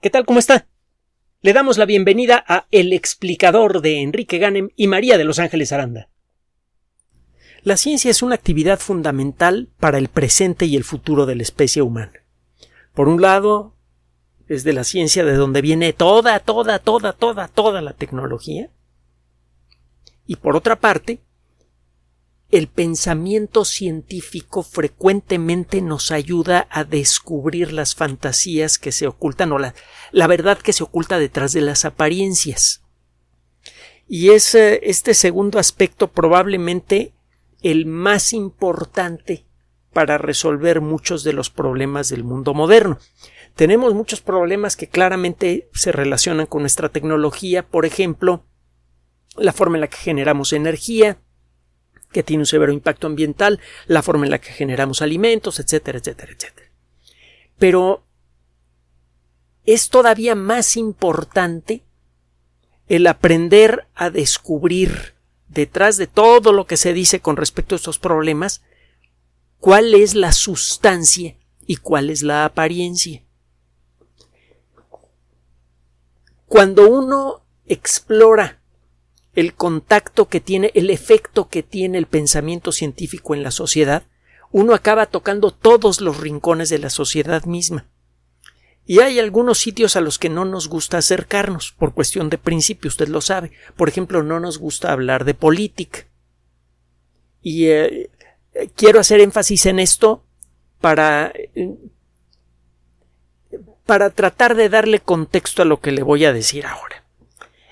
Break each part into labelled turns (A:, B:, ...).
A: ¿Qué tal? ¿Cómo está? Le damos la bienvenida a El explicador de Enrique Ganem y María de Los Ángeles Aranda. La ciencia es una actividad fundamental para el presente y el futuro de la especie humana. Por un lado, es de la ciencia de donde viene toda, toda, toda, toda, toda la tecnología. Y por otra parte, el pensamiento científico frecuentemente nos ayuda a descubrir las fantasías que se ocultan o la, verdad que se oculta detrás de las apariencias. Y es eh, este segundo aspecto probablemente el más importante para resolver muchos de los problemas del mundo moderno. Tenemos muchos problemas que claramente se relacionan con nuestra tecnología, por ejemplo, la forma en la que generamos energía, que tiene un severo impacto ambiental, la forma en la que generamos alimentos, etcétera, etcétera, etcétera. Pero es todavía más importante el aprender a descubrir detrás de todo lo que se dice con respecto a estos problemas cuál es la sustancia y cuál es la apariencia. Cuando uno explora el contacto que tiene, el efecto que tiene el pensamiento científico en la sociedad, uno acaba tocando todos los rincones de la sociedad misma. Y hay algunos sitios a los que no nos gusta acercarnos, por cuestión de principio, usted lo sabe. Por ejemplo, no nos gusta hablar de política. Y eh, quiero hacer énfasis en esto para para tratar de darle contexto a lo que le voy a decir ahora.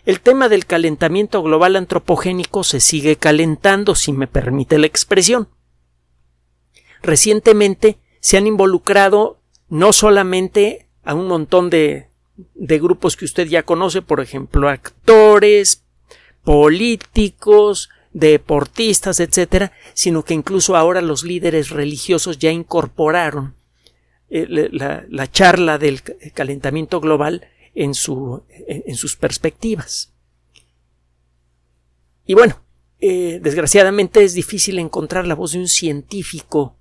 A: El tema del calentamiento global antropogénico se sigue calentando, si me permite la expresión. Recientemente se han involucrado no solamente a un montón de, grupos que usted ya conoce, por ejemplo, actores, políticos, deportistas, etcétera, sino que incluso ahora los líderes religiosos ya incorporaron eh, la, charla del calentamiento global en, su, en sus perspectivas. Y bueno, eh, desgraciadamente es difícil encontrar la voz de un científico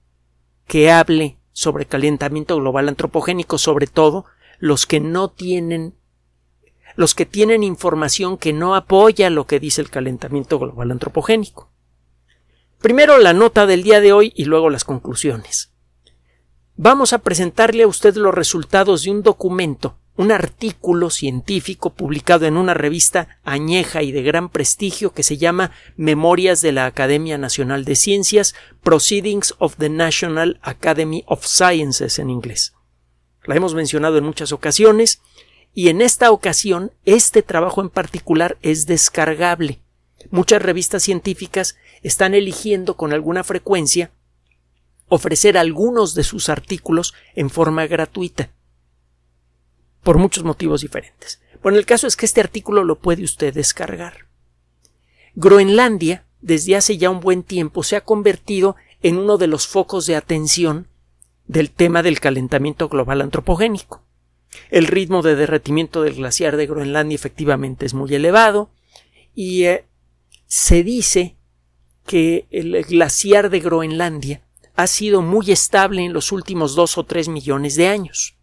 A: que hable sobre calentamiento global antropogénico, sobre todo los que no tienen los que tienen información que no apoya lo que dice el calentamiento global antropogénico. Primero la nota del día de hoy y luego las conclusiones. Vamos a presentarle a usted los resultados de un documento un artículo científico publicado en una revista añeja y de gran prestigio que se llama Memorias de la Academia Nacional de Ciencias, Proceedings of the National Academy of Sciences en inglés. La hemos mencionado en muchas ocasiones y en esta ocasión este trabajo en particular es descargable. Muchas revistas científicas están eligiendo con alguna frecuencia ofrecer algunos de sus artículos en forma gratuita por muchos motivos diferentes. Bueno, el caso es que este artículo lo puede usted descargar. Groenlandia, desde hace ya un buen tiempo, se ha convertido en uno de los focos de atención del tema del calentamiento global antropogénico. El ritmo de derretimiento del glaciar de Groenlandia efectivamente es muy elevado y eh, se dice que el glaciar de Groenlandia ha sido muy estable en los últimos dos o tres millones de años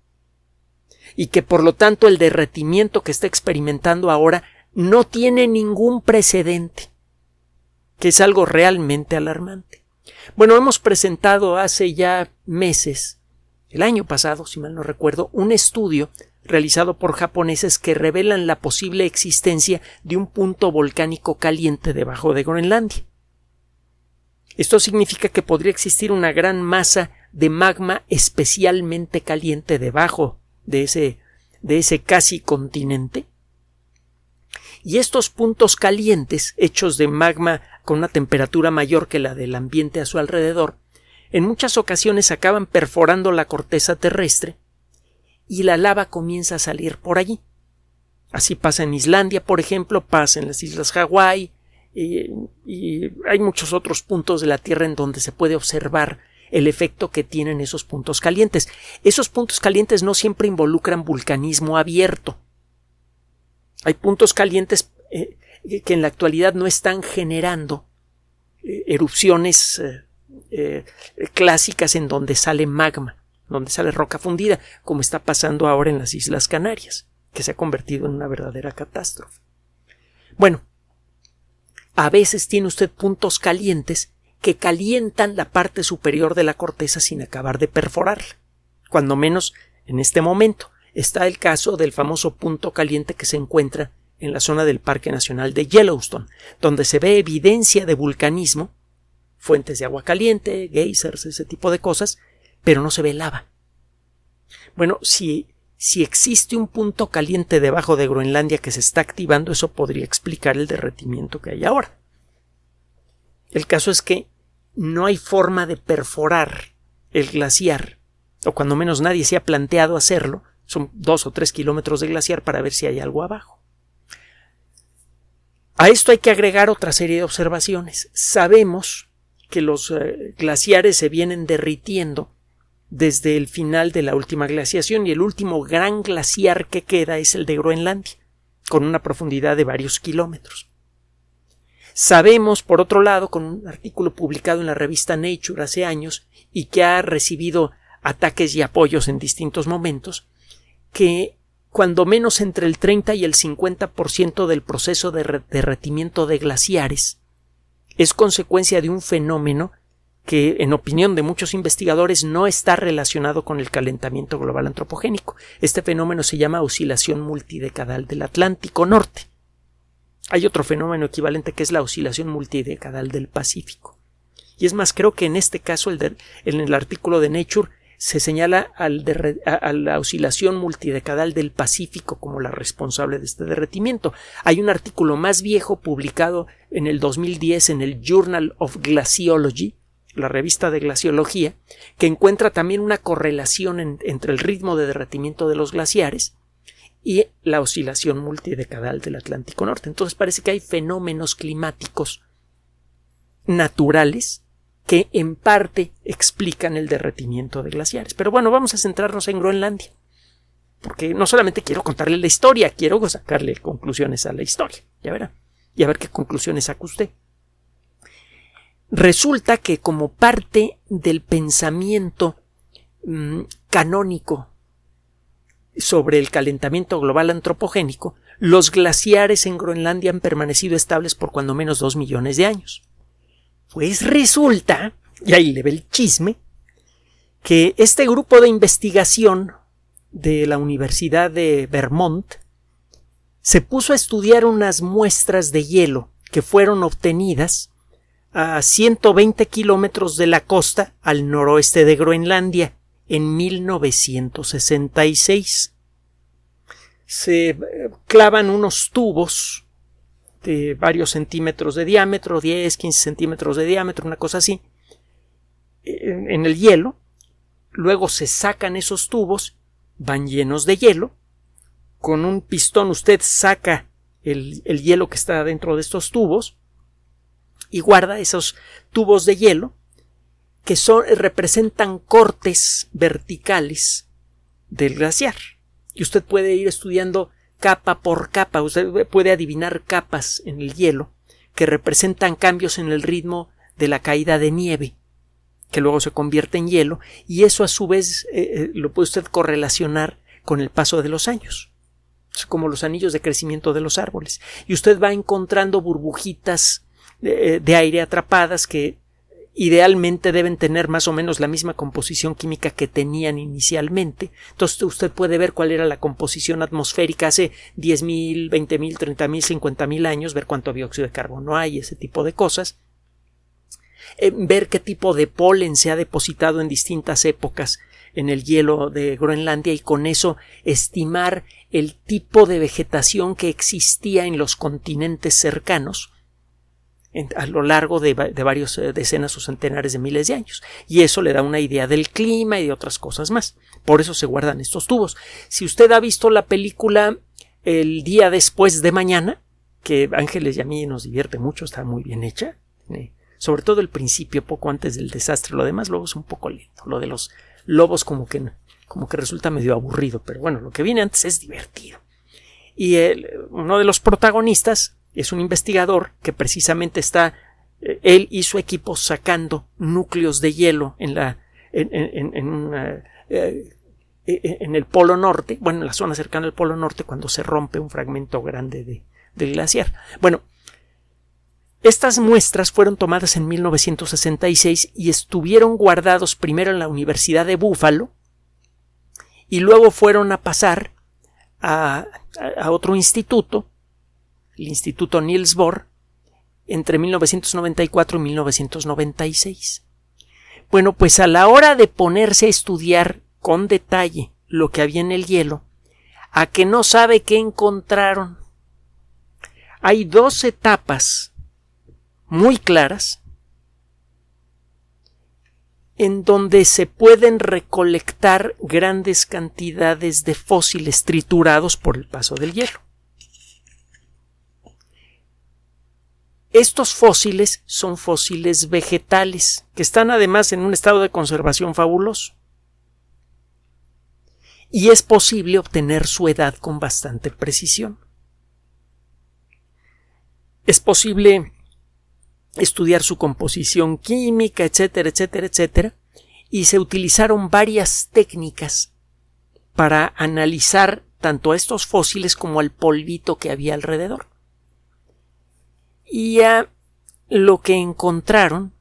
A: y que por lo tanto el derretimiento que está experimentando ahora no tiene ningún precedente, que es algo realmente alarmante. Bueno, hemos presentado hace ya meses, el año pasado, si mal no recuerdo, un estudio realizado por japoneses que revelan la posible existencia de un punto volcánico caliente debajo de Groenlandia. Esto significa que podría existir una gran masa de magma especialmente caliente debajo de ese, de ese casi continente. Y estos puntos calientes, hechos de magma con una temperatura mayor que la del ambiente a su alrededor, en muchas ocasiones acaban perforando la corteza terrestre y la lava comienza a salir por allí. Así pasa en Islandia, por ejemplo, pasa en las islas Hawái, y, y, hay muchos otros puntos de la Tierra en donde se puede observar el efecto que tienen esos puntos calientes. Esos puntos calientes no siempre involucran vulcanismo abierto. Hay puntos calientes eh, que en la actualidad no están generando eh, erupciones eh, clásicas en donde sale magma. donde sale roca fundida, como está pasando ahora en las Islas Canarias, que se ha convertido en una verdadera catástrofe. Bueno, a veces tiene usted puntos calientes que calientan la parte superior de la corteza sin acabar de perforarla. Cuando menos en este momento está el caso del famoso punto caliente que se encuentra en la zona del Parque Nacional de Yellowstone, donde se ve evidencia de vulcanismo, fuentes de agua caliente, geysers, ese tipo de cosas, pero no se ve lava. Bueno, si, si existe un punto caliente debajo de Groenlandia que se está activando, eso podría explicar el derretimiento que hay ahora. El caso es que no hay forma de perforar el glaciar, o cuando menos nadie se ha planteado hacerlo, son dos o tres kilómetros de glaciar para ver si hay algo abajo. A esto hay que agregar otra serie de observaciones. Sabemos que los eh, glaciares se vienen derritiendo desde el final de la última glaciación y el último gran glaciar que queda es el de Groenlandia, con una profundidad de varios kilómetros. Sabemos, por otro lado, con un artículo publicado en la revista Nature hace años y que ha recibido ataques y apoyos en distintos momentos, que cuando menos entre el 30 y el 50% del proceso de derretimiento de glaciares es consecuencia de un fenómeno que, en opinión de muchos investigadores, no está relacionado con el calentamiento global antropogénico. Este fenómeno se llama oscilación multidecadal del Atlántico Norte. Hay otro fenómeno equivalente que es la oscilación multidecadal del Pacífico. Y es más, creo que en este caso, el en el artículo de Nature, se señala al a, la oscilación multidecadal del Pacífico como la responsable de este derretimiento. Hay un artículo más viejo publicado en el 2010 en el Journal of Glaciology, la revista de glaciología, que encuentra también una correlación entre el ritmo de derretimiento de los glaciares y la oscilación multidecadal del Atlántico Norte. Entonces parece que hay fenómenos climáticos naturales que en parte explican el derretimiento de glaciares. Pero bueno, vamos a centrarnos en Groenlandia. Porque no solamente quiero contarle la historia, quiero sacarle conclusiones a la historia. Ya verá. Y a ver qué conclusiones saca usted. Resulta que como parte del pensamiento mm, canónico sobre el calentamiento global antropogénico, los glaciares en Groenlandia han permanecido estables por cuando menos dos millones de años. Pues resulta, y ahí le ve el chisme, que este grupo de investigación de la Universidad de Vermont se puso a estudiar unas muestras de hielo que fueron obtenidas a 120 kilómetros de la costa al noroeste de Groenlandia en 1966. Se eh, clavan unos tubos de varios centímetros de diámetro, 10, 15 centímetros de diámetro, una cosa así, en el hielo, luego se sacan esos tubos, van llenos de hielo, con un pistón usted saca el, el hielo que está dentro de estos tubos y guarda esos tubos de hielo que son, representan cortes verticales del glaciar. Y usted puede ir estudiando capa por capa, usted puede adivinar capas en el hielo que representan cambios en el ritmo de la caída de nieve, que luego se convierte en hielo, y eso a su vez eh, eh, lo puede usted correlacionar con el paso de los años, es como los anillos de crecimiento de los árboles, y usted va encontrando burbujitas de, de aire atrapadas que idealmente deben tener más o menos la misma composición química que tenían inicialmente. Entonces usted puede ver cuál era la composición atmosférica hace 10.000, 20.000, 30.000, 50.000 años, ver cuánto dióxido de carbono hay, ese tipo de cosas. Eh, ver qué tipo de polen se ha depositado en distintas épocas en el hielo de Groenlandia y con eso estimar el tipo de vegetación que existía en los continentes cercanos a lo largo de, varios eh, decenas o centenares de miles de años. Y eso le da una idea del clima y de otras cosas más. Por eso se guardan estos tubos. Si usted ha visto la película El día después de mañana, que Ángeles y a mí nos divierte mucho, está muy bien hecha. sobre todo el principio, poco antes del desastre. Lo demás luego es un poco lento. Lo de los lobos como que, como que resulta medio aburrido. Pero bueno, lo que viene antes es divertido. Y uno de los protagonistas es un investigador que precisamente está eh, él y su equipo sacando núcleos de hielo en la en, eh, eh, en el Polo Norte, bueno, en la zona cercana al Polo Norte, cuando se rompe un fragmento grande de, del glaciar. Bueno, estas muestras fueron tomadas en 1966 y estuvieron guardados primero en la Universidad de Búfalo y luego fueron a pasar a, a otro instituto, el Instituto Niels Bohr, entre 1994 y 1996. Bueno, pues a la hora de ponerse a estudiar con detalle lo que había en el hielo, a que no sabe qué encontraron. Hay dos etapas muy claras en donde se pueden recolectar grandes cantidades de fósiles triturados por el paso del hielo. Estos fósiles son fósiles vegetales, que están además en un estado de conservación fabuloso. Y es posible obtener su edad con bastante precisión. Es posible estudiar su composición química, etcétera, etcétera, etcétera, y se utilizaron varias técnicas para analizar tanto a estos fósiles como al polvito que había alrededor. Y lo que encontraron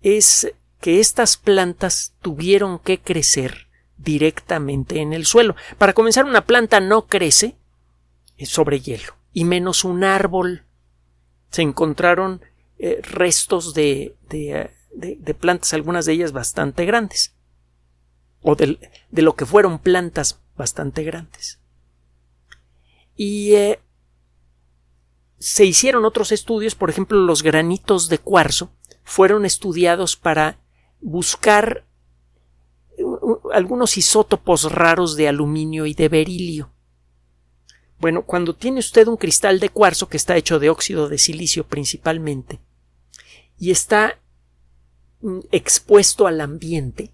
A: es que estas plantas tuvieron que crecer directamente en el suelo. Para comenzar, una planta no crece sobre hielo, y menos un árbol. Se encontraron eh, restos de, de, de, plantas, algunas de ellas bastante grandes, o de, lo que fueron plantas bastante grandes. Y eh, se hicieron otros estudios, por ejemplo, los granitos de cuarzo fueron estudiados para buscar algunos isótopos raros de aluminio y de berilio. Bueno, cuando tiene usted un cristal de cuarzo que está hecho de óxido de silicio principalmente y está mm, expuesto al ambiente,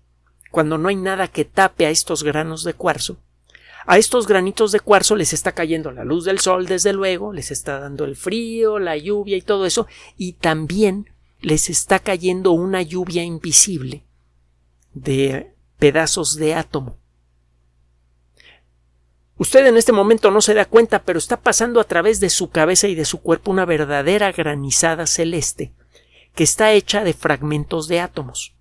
A: cuando no hay nada que tape a estos granos de cuarzo, a estos granitos de cuarzo les está cayendo la luz del sol, desde luego, les está dando el frío, la lluvia y todo eso, y también les está cayendo una lluvia invisible de pedazos de átomo. Usted en este momento no se da cuenta, pero está pasando a través de su cabeza y de su cuerpo una verdadera granizada celeste, que está hecha de fragmentos de átomos.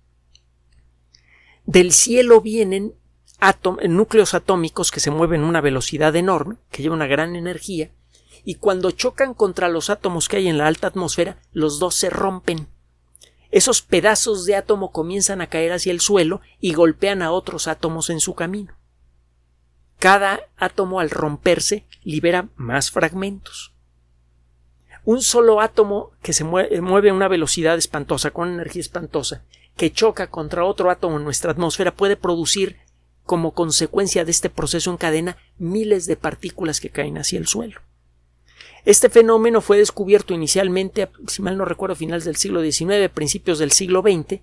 A: Del cielo vienen núcleos atómicos que se mueven a una velocidad enorme, que lleva una gran energía, y cuando chocan contra los átomos que hay en la alta atmósfera, los dos se rompen. Esos pedazos de átomo comienzan a caer hacia el suelo y golpean a otros átomos en su camino. Cada átomo al romperse libera más fragmentos. Un solo átomo que se mueve a una velocidad espantosa, con energía espantosa, que choca contra otro átomo en nuestra atmósfera puede producir como consecuencia de este proceso en cadena miles de partículas que caen hacia el suelo. Este fenómeno fue descubierto inicialmente, si mal no recuerdo, a finales del siglo XIX, principios del siglo XX,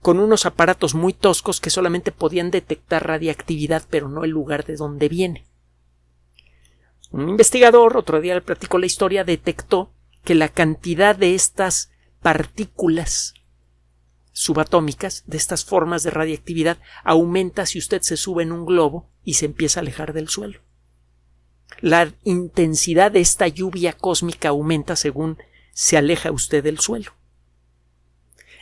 A: con unos aparatos muy toscos que solamente podían detectar radiactividad, pero no el lugar de donde viene. Un investigador, otro día le platicó la historia, detectó que la cantidad de estas partículas subatómicas, de estas formas de radiactividad, aumenta si usted se sube en un globo y se empieza a alejar del suelo. La intensidad de esta lluvia cósmica aumenta según se aleja usted del suelo.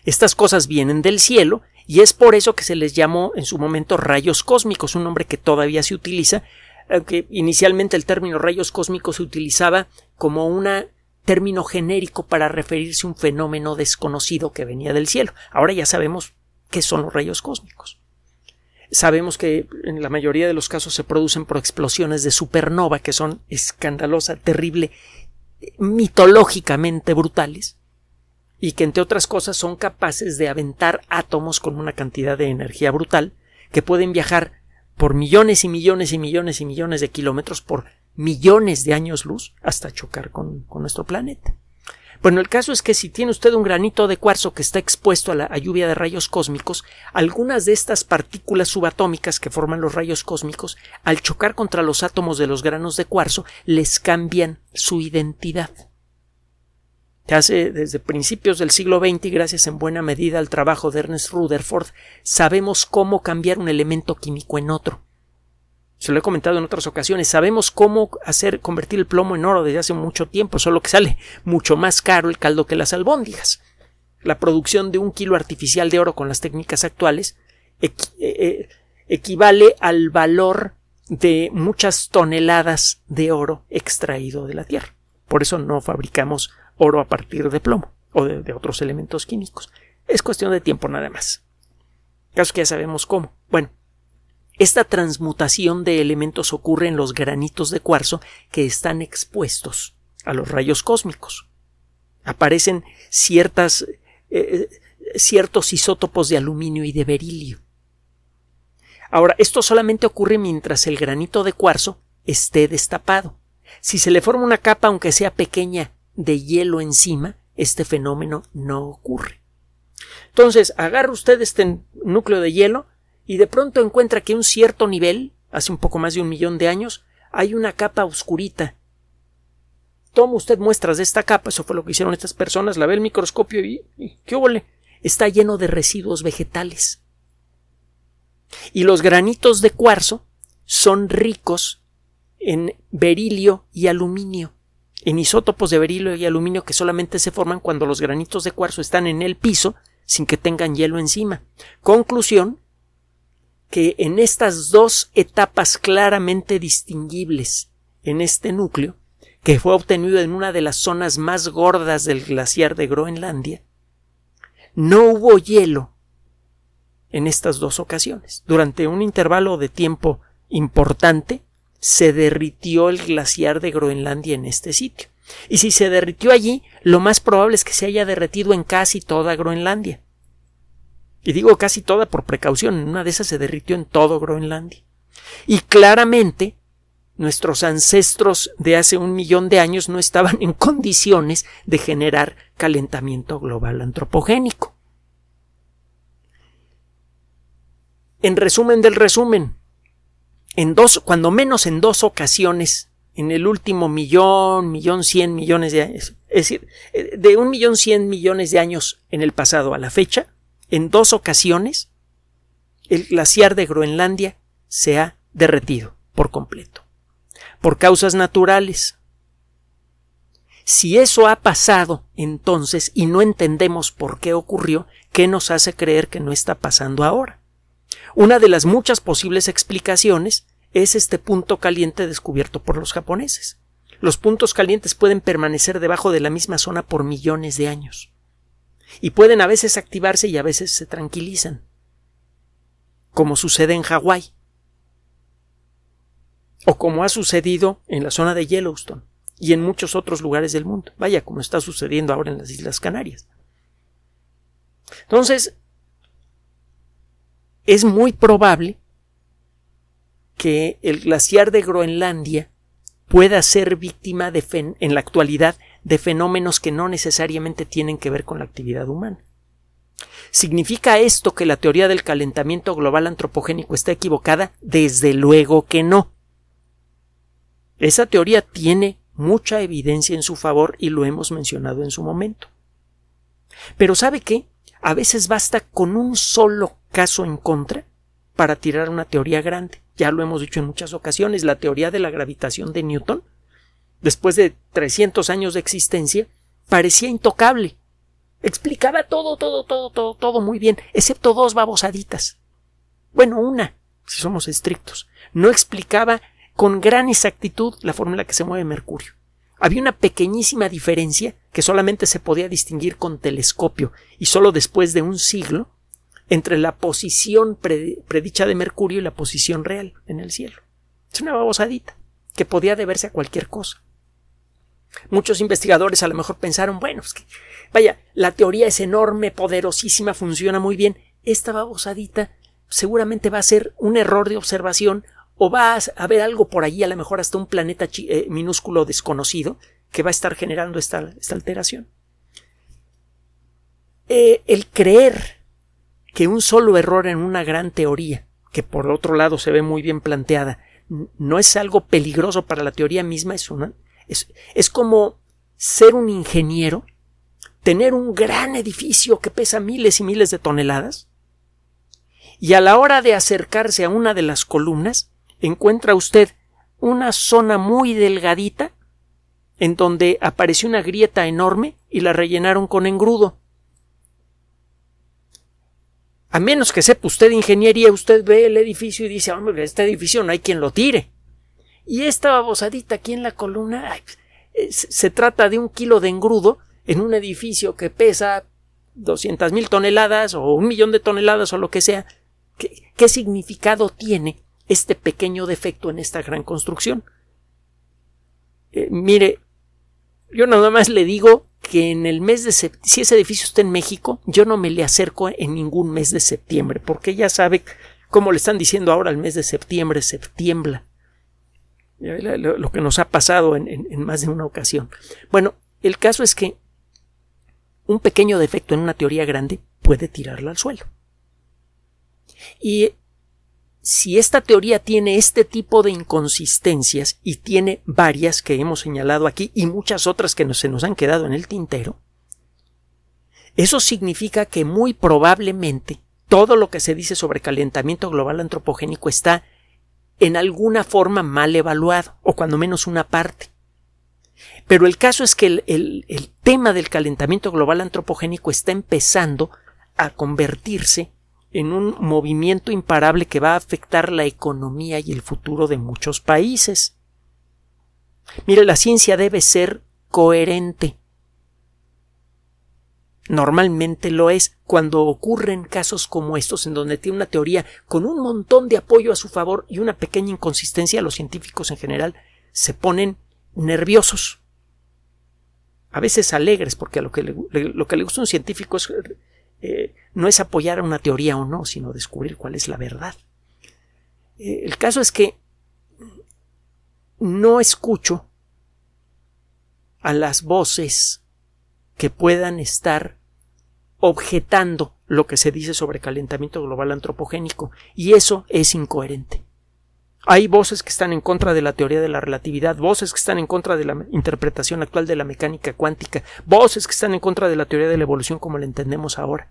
A: Estas cosas vienen del cielo y es por eso que se les llamó en su momento rayos cósmicos, un nombre que todavía se utiliza, aunque inicialmente el término rayos cósmicos se utilizaba como una término genérico para referirse a un fenómeno desconocido que venía del cielo. Ahora ya sabemos qué son los rayos cósmicos. Sabemos que en la mayoría de los casos se producen por explosiones de supernova que son escandalosa, terrible, mitológicamente brutales y que entre otras cosas son capaces de aventar átomos con una cantidad de energía brutal que pueden viajar por millones y millones y millones y millones de kilómetros por millones de años luz hasta chocar con, nuestro planeta. Bueno, el caso es que si tiene usted un granito de cuarzo que está expuesto a la lluvia de rayos cósmicos, algunas de estas partículas subatómicas que forman los rayos cósmicos, al chocar contra los átomos de los granos de cuarzo, les cambian su identidad. Se hace desde principios del siglo XX y gracias en buena medida al trabajo de Ernest Rutherford, sabemos cómo cambiar un elemento químico en otro. Se lo he comentado en otras ocasiones. Sabemos cómo hacer convertir el plomo en oro desde hace mucho tiempo, solo que sale mucho más caro el caldo que las albóndigas. La producción de un kilo artificial de oro con las técnicas actuales eh, eh, equivale al valor de muchas toneladas de oro extraído de la tierra. Por eso no fabricamos oro a partir de plomo o de, otros elementos químicos. Es cuestión de tiempo nada más. Caso que ya sabemos cómo. Bueno, esta transmutación de elementos ocurre en los granitos de cuarzo que están expuestos a los rayos cósmicos. Aparecen ciertas, eh, ciertos isótopos de aluminio y de berilio. Ahora, esto solamente ocurre mientras el granito de cuarzo esté destapado. Si se le forma una capa, aunque sea pequeña, de hielo encima, este fenómeno no ocurre. Entonces, agarra usted este núcleo de hielo, y de pronto encuentra que un cierto nivel, hace un poco más de un millón de años, hay una capa oscurita. Toma usted muestras de esta capa, eso fue lo que hicieron estas personas, la ve el microscopio y, ¿qué huele? Está lleno de residuos vegetales. Y los granitos de cuarzo son ricos en berilio y aluminio, en isótopos de berilio y aluminio que solamente se forman cuando los granitos de cuarzo están en el piso sin que tengan hielo encima. Conclusión, que en estas dos etapas claramente distinguibles en este núcleo, que fue obtenido en una de las zonas más gordas del glaciar de Groenlandia, no hubo hielo en estas dos ocasiones. Durante un intervalo de tiempo importante, se derritió el glaciar de Groenlandia en este sitio. Y si se derritió allí, lo más probable es que se haya derretido en casi toda Groenlandia. Y digo casi toda por precaución, una de esas se derritió en todo Groenlandia. Y claramente nuestros ancestros de hace un millón de años no estaban en condiciones de generar calentamiento global antropogénico. En resumen del resumen, en dos, cuando menos en dos ocasiones, en el último millón, millón cien millones de años, es decir, de un millón cien millones de años en el pasado a la fecha, en dos ocasiones el glaciar de Groenlandia se ha derretido por completo, por causas naturales. Si eso ha pasado entonces y no entendemos por qué ocurrió, ¿qué nos hace creer que no está pasando ahora? Una de las muchas posibles explicaciones es este punto caliente descubierto por los japoneses. Los puntos calientes pueden permanecer debajo de la misma zona por millones de años y pueden a veces activarse y a veces se tranquilizan, como sucede en Hawái o como ha sucedido en la zona de Yellowstone y en muchos otros lugares del mundo. Vaya, como está sucediendo ahora en las Islas Canarias. Entonces, es muy probable que el glaciar de Groenlandia pueda ser víctima de en la actualidad de fenómenos que no necesariamente tienen que ver con la actividad humana. ¿Significa esto que la teoría del calentamiento global antropogénico está equivocada? Desde luego que no. Esa teoría tiene mucha evidencia en su favor y lo hemos mencionado en su momento. Pero ¿sabe qué? A veces basta con un solo caso en contra para tirar una teoría grande. Ya lo hemos dicho en muchas ocasiones, la teoría de la gravitación de Newton después de 300 años de existencia, parecía intocable. Explicaba todo, todo, todo, todo, todo muy bien, excepto dos babosaditas. Bueno, una, si somos estrictos. No explicaba con gran exactitud la forma en la que se mueve Mercurio. Había una pequeñísima diferencia que solamente se podía distinguir con telescopio y solo después de un siglo entre la posición predicha de Mercurio y la posición real en el cielo. Es una babosadita que podía deberse a cualquier cosa. Muchos investigadores a lo mejor pensaron, bueno, que, vaya, la teoría es enorme, poderosísima, funciona muy bien. Esta babosadita seguramente va a ser un error de observación o va a haber algo por allí, a lo mejor hasta un planeta eh, minúsculo desconocido, que va a estar generando esta, esta alteración. Eh, el creer que un solo error en una gran teoría, que por otro lado se ve muy bien planteada, no es algo peligroso para la teoría misma, es una, es, como ser un ingeniero tener un gran edificio que pesa miles y miles de toneladas y a la hora de acercarse a una de las columnas encuentra usted una zona muy delgadita en donde apareció una grieta enorme y la rellenaron con engrudo. A menos que sepa usted ingeniería, usted ve el edificio y dice, hombre, este edificio no hay quien lo tire. Y esta babosadita aquí en la columna, se trata de un kilo de engrudo en un edificio que pesa doscientas mil toneladas o un millón de toneladas o lo que sea. ¿Qué, ¿Qué significado tiene este pequeño defecto en esta gran construcción? Eh, mire, yo nada más le digo que en el mes de septiembre, si ese edificio está en México, yo no me le acerco en ningún mes de septiembre, porque ya sabe, como le están diciendo ahora, el mes de septiembre se tiembla. Lo, que nos ha pasado en, más de una ocasión. Bueno, el caso es que un pequeño defecto en una teoría grande puede tirarla al suelo. Y si esta teoría tiene este tipo de inconsistencias y tiene varias que hemos señalado aquí y muchas otras que se nos han quedado en el tintero, eso significa que muy probablemente todo lo que se dice sobre calentamiento global antropogénico está en alguna forma mal evaluado, o cuando menos una parte. Pero el caso es que el, el tema del calentamiento global antropogénico está empezando a convertirse en un movimiento imparable que va a afectar la economía y el futuro de muchos países. Mire, la ciencia debe ser coherente. Normalmente lo es cuando ocurren casos como estos en donde tiene una teoría con un montón de apoyo a su favor y una pequeña inconsistencia, los científicos en general se ponen nerviosos. A veces alegres, porque lo que le, lo que le gusta a un científico es eh, no es apoyar a una teoría o no, sino descubrir cuál es la verdad. Eh, el caso es que no escucho a las voces que puedan estar objetando lo que se dice sobre calentamiento global antropogénico, y eso es incoherente. Hay voces que están en contra de la teoría de la relatividad, voces que están en contra de la interpretación actual de la mecánica cuántica, voces que están en contra de la teoría de la evolución como la entendemos ahora,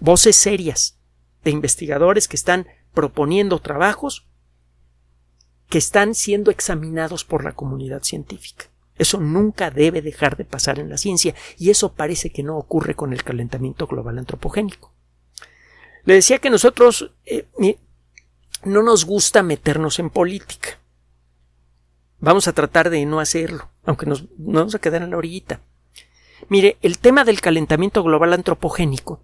A: voces serias de investigadores que están proponiendo trabajos que están siendo examinados por la comunidad científica. Eso nunca debe dejar de pasar en la ciencia y eso parece que no ocurre con el calentamiento global antropogénico. Le decía que nosotros eh, no nos gusta meternos en política. Vamos a tratar de no hacerlo, aunque nos, vamos a quedar en la orillita. Mire, el tema del calentamiento global antropogénico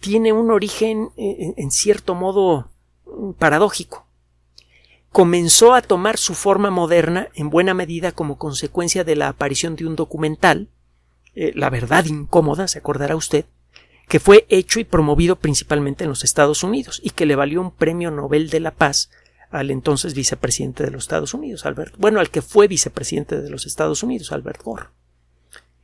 A: tiene un origen eh, en cierto modo paradójico. Comenzó a tomar su forma moderna en buena medida como consecuencia de la aparición de un documental, eh, La verdad incómoda, se acordará usted, que fue hecho y promovido principalmente en los Estados Unidos y que le valió un premio Nobel de la Paz al entonces vicepresidente de los Estados Unidos, Albert, bueno, al que fue vicepresidente de los Estados Unidos, Albert Gore.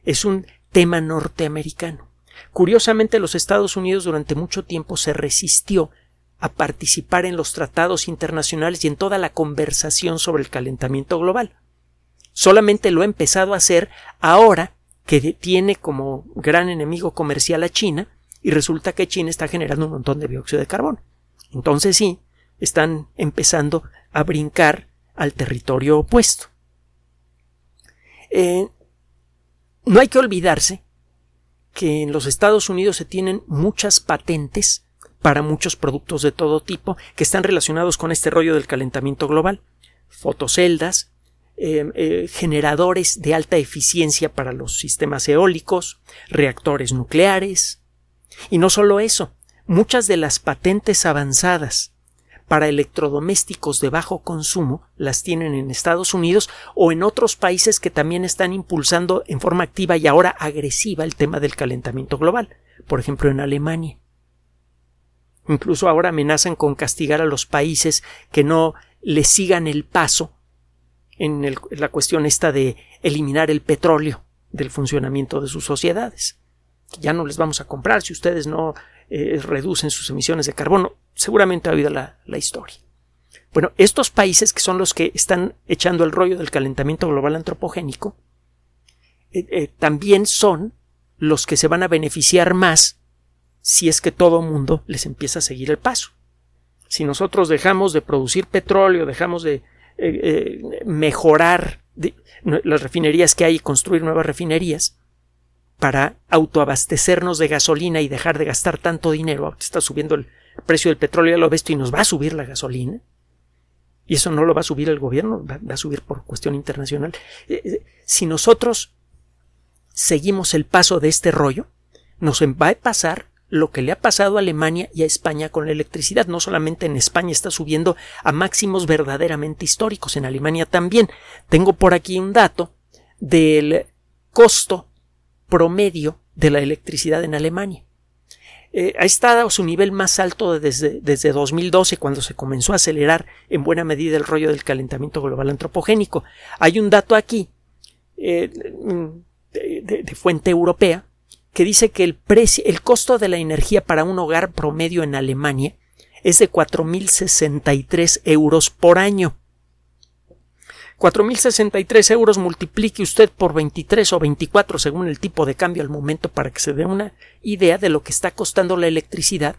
A: Es un tema norteamericano. Curiosamente, los Estados Unidos durante mucho tiempo se resistió a participar en los tratados internacionales y en toda la conversación sobre el calentamiento global. Solamente lo ha empezado a hacer ahora que tiene como gran enemigo comercial a China y resulta que China está generando un montón de dióxido de carbono. Entonces sí, están empezando a brincar al territorio opuesto. Eh, no hay que olvidarse que en los Estados Unidos se tienen muchas patentes para muchos productos de todo tipo que están relacionados con este rollo del calentamiento global. Fotoceldas, Em, eh, generadores de alta eficiencia para los sistemas eólicos, reactores nucleares. Y no solo eso, muchas de las patentes avanzadas para electrodomésticos de bajo consumo las tienen en Estados Unidos o en otros países que también están impulsando en forma activa y ahora agresiva el tema del calentamiento global, por ejemplo en Alemania. Incluso ahora amenazan con castigar a los países que no le sigan el paso en, la cuestión esta de eliminar el petróleo del funcionamiento de sus sociedades. Ya no les vamos a comprar si ustedes no eh, reducen sus emisiones de carbono. Seguramente ha habido la, historia. Bueno, estos países que son los que están echando el rollo del calentamiento global antropogénico, eh, eh, también son los que se van a beneficiar más si es que todo mundo les empieza a seguir el paso. Si nosotros dejamos de producir petróleo, dejamos de eh, eh, mejorar las refinerías que hay y construir nuevas refinerías para autoabastecernos de gasolina y dejar de gastar tanto dinero, está subiendo el precio del petróleo, ya lo ves, y nos va a subir la gasolina, y eso no lo va a subir el gobierno, va, a subir por cuestión internacional. Eh, si nosotros seguimos el paso de este rollo, nos va a pasar lo que le ha pasado a Alemania y a España con la electricidad. No solamente en España está subiendo a máximos verdaderamente históricos, en Alemania también. Tengo por aquí un dato del costo promedio de la electricidad en Alemania. Eh, ha estado su nivel más alto desde, desde 2012, cuando se comenzó a acelerar en buena medida el rollo del calentamiento global antropogénico. Hay un dato aquí eh, de fuente europea que dice que el, precio, el costo de la energía para un hogar promedio en Alemania es de 4.063 euros por año. 4.063 euros multiplique usted por 23 o 24 según el tipo de cambio al momento para que se dé una idea de lo que está costando la electricidad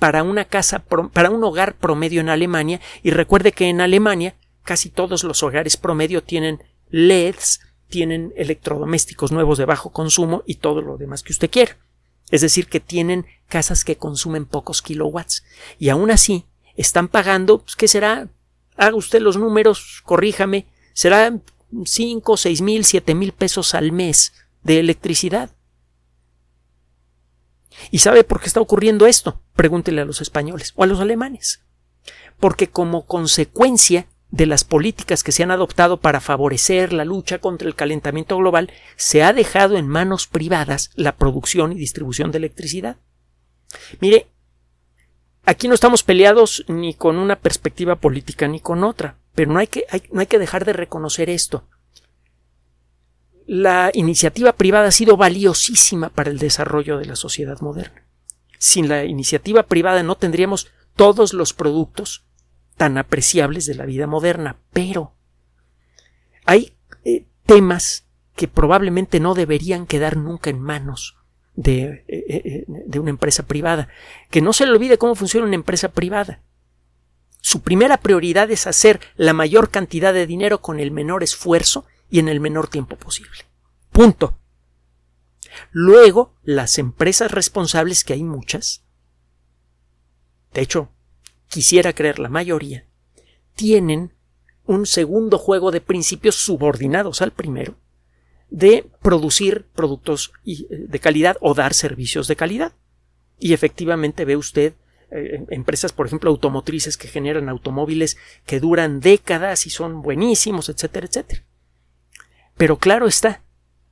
A: para una casa, para un hogar promedio en Alemania y recuerde que en Alemania casi todos los hogares promedio tienen LEDs tienen electrodomésticos nuevos de bajo consumo y todo lo demás que usted quiera. Es decir, que tienen casas que consumen pocos kilowatts. Y aún así, están pagando, pues, ¿qué será? Haga usted los números, corríjame, será cinco, seis mil, siete mil pesos al mes de electricidad. ¿Y sabe por qué está ocurriendo esto? Pregúntele a los españoles o a los alemanes. Porque como consecuencia de las políticas que se han adoptado para favorecer la lucha contra el calentamiento global, se ha dejado en manos privadas la producción y distribución de electricidad. Mire, aquí no estamos peleados ni con una perspectiva política ni con otra, pero no hay que, no hay que dejar de reconocer esto. La iniciativa privada ha sido valiosísima para el desarrollo de la sociedad moderna. Sin la iniciativa privada no tendríamos todos los productos tan apreciables de la vida moderna, pero hay eh, temas que probablemente no deberían quedar nunca en manos de, eh, eh, de, una empresa privada. Que no se le olvide cómo funciona una empresa privada. Su primera prioridad es hacer la mayor cantidad de dinero con el menor esfuerzo y en el menor tiempo posible. Punto. Luego, las empresas responsables, que hay muchas, de hecho, quisiera creer la mayoría, tienen un segundo juego de principios subordinados al primero, de producir productos eh, de calidad o dar servicios de calidad. Y efectivamente ve usted eh, empresas, por ejemplo, automotrices que generan automóviles que duran décadas y son buenísimos, etcétera, etcétera. Pero claro está,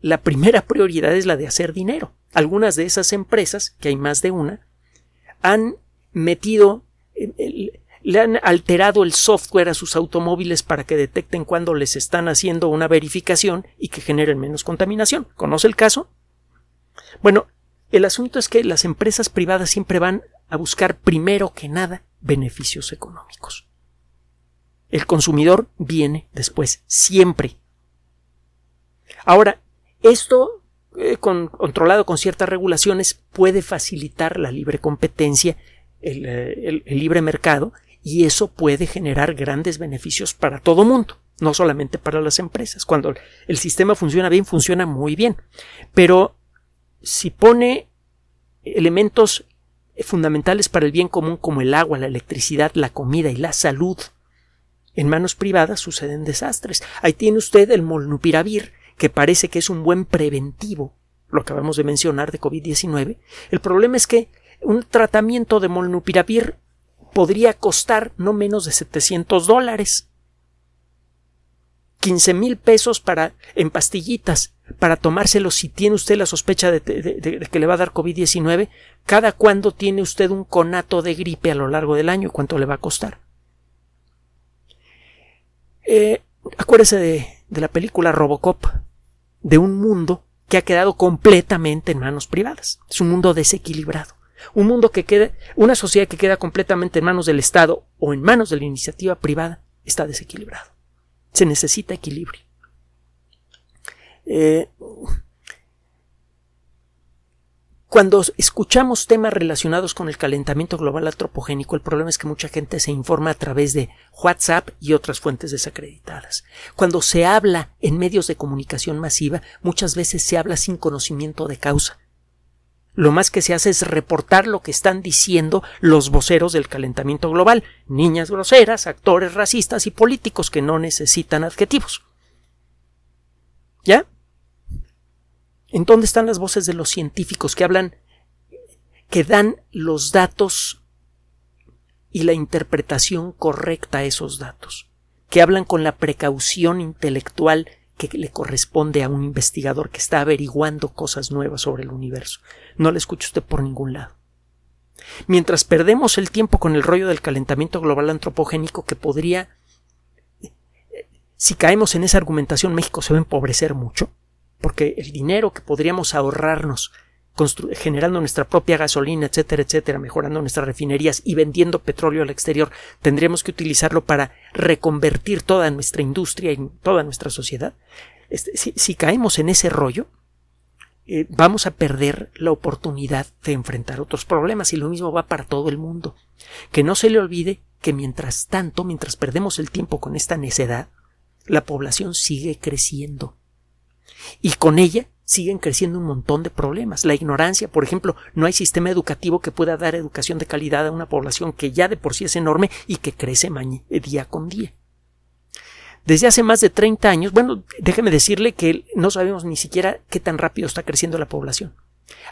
A: la primera prioridad es la de hacer dinero. Algunas de esas empresas, que hay más de una, han metido le han alterado el software a sus automóviles para que detecten cuando les están haciendo una verificación y que generen menos contaminación. ¿Conoce el caso? Bueno, el asunto es que las empresas privadas siempre van a buscar primero que nada beneficios económicos. El consumidor viene después, siempre. Ahora, esto eh, controlado con ciertas regulaciones puede facilitar la libre competencia eh, el, libre mercado y eso puede generar grandes beneficios para todo mundo, no solamente para las empresas. Cuando el sistema funciona bien, funciona muy bien. Pero si pone elementos fundamentales para el bien común como el agua, la electricidad, la comida y la salud en manos privadas suceden desastres. Ahí tiene usted el molnupiravir, que parece que es un buen preventivo, lo acabamos de mencionar de COVID-19. El problema es que un tratamiento de molnupiravir podría costar no menos de 700 dólares. 15 mil pesos para, en pastillitas para tomárselo si tiene usted la sospecha de, que le va a dar COVID-19. ¿Cada cuándo tiene usted un conato de gripe a lo largo del año? ¿Cuánto le va a costar? Eh, acuérdese de, de la película Robocop, de un mundo que ha quedado completamente en manos privadas. Es un mundo desequilibrado. Un mundo que queda, una sociedad que queda completamente en manos del Estado o en manos de la iniciativa privada está desequilibrado. Se necesita equilibrio. Eh, cuando escuchamos temas relacionados con el calentamiento global antropogénico, el problema es que mucha gente se informa a través de WhatsApp y otras fuentes desacreditadas. Cuando se habla en medios de comunicación masiva, muchas veces se habla sin conocimiento de causa. Lo más que se hace es reportar lo que están diciendo los voceros del calentamiento global, niñas groseras, actores racistas y políticos que no necesitan adjetivos. ¿Ya? ¿En dónde están las voces de los científicos que hablan, que dan los datos y la interpretación correcta a esos datos? Que hablan con la precaución intelectual que le corresponde a un investigador que está averiguando cosas nuevas sobre el universo. No le escucha usted por ningún lado. Mientras perdemos el tiempo con el rollo del calentamiento global antropogénico que podría si caemos en esa argumentación México se va a empobrecer mucho porque el dinero que podríamos ahorrarnos generando nuestra propia gasolina, etcétera, etcétera, mejorando nuestras refinerías y vendiendo petróleo al exterior, tendríamos que utilizarlo para reconvertir toda nuestra industria y toda nuestra sociedad. Este, si, caemos en ese rollo, eh, vamos a perder la oportunidad de enfrentar otros problemas y lo mismo va para todo el mundo. Que no se le olvide que mientras tanto, mientras perdemos el tiempo con esta necedad, la población sigue creciendo y con ella siguen creciendo un montón de problemas. La ignorancia, por ejemplo, no hay sistema educativo que pueda dar educación de calidad a una población que ya de por sí es enorme y que crece día con día. Desde hace más de 30 años, bueno, déjeme decirle que no sabemos ni siquiera qué tan rápido está creciendo la población.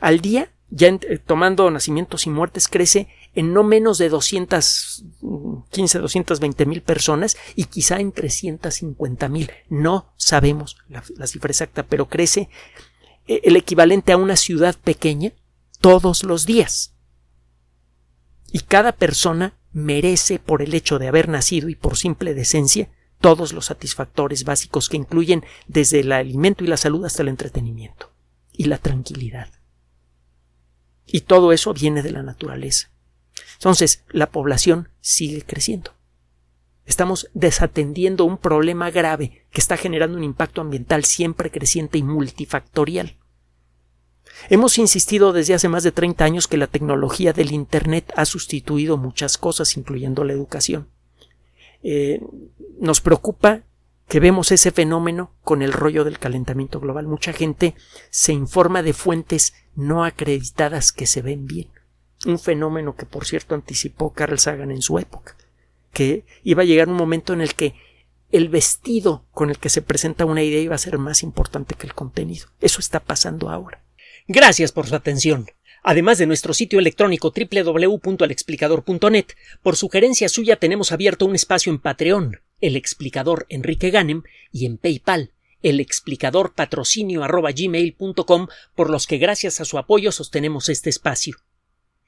A: Al día, ya eh, tomando nacimientos y muertes, crece en no menos de 215, 220 mil personas y quizá en 350 mil. No sabemos la, la cifra exacta, pero crece eh, el equivalente a una ciudad pequeña todos los días. Y cada persona merece, por el hecho de haber nacido y por simple decencia, todos los satisfactores básicos que incluyen desde el alimento y la salud hasta el entretenimiento y la tranquilidad. Y todo eso viene de la naturaleza. Entonces, la población sigue creciendo. Estamos desatendiendo un problema grave que está generando un impacto ambiental siempre creciente y multifactorial. Hemos insistido desde hace más de 30 años que la tecnología del Internet ha sustituido muchas cosas, incluyendo la educación. Eh, nos preocupa que vemos ese fenómeno con el rollo del calentamiento global. Mucha gente se informa de fuentes no acreditadas que se ven bien un fenómeno que por cierto anticipó Carl Sagan en su época, que iba a llegar un momento en el que el vestido con el que se presenta una idea iba a ser más importante que el contenido. Eso está pasando ahora. Gracias por su atención. Además de nuestro sitio electrónico www.alexplicador.net, por sugerencia suya tenemos abierto un espacio en Patreon, el explicador Enrique Ganem, y en PayPal, el explicador patrocinio por los que gracias a su apoyo sostenemos este espacio.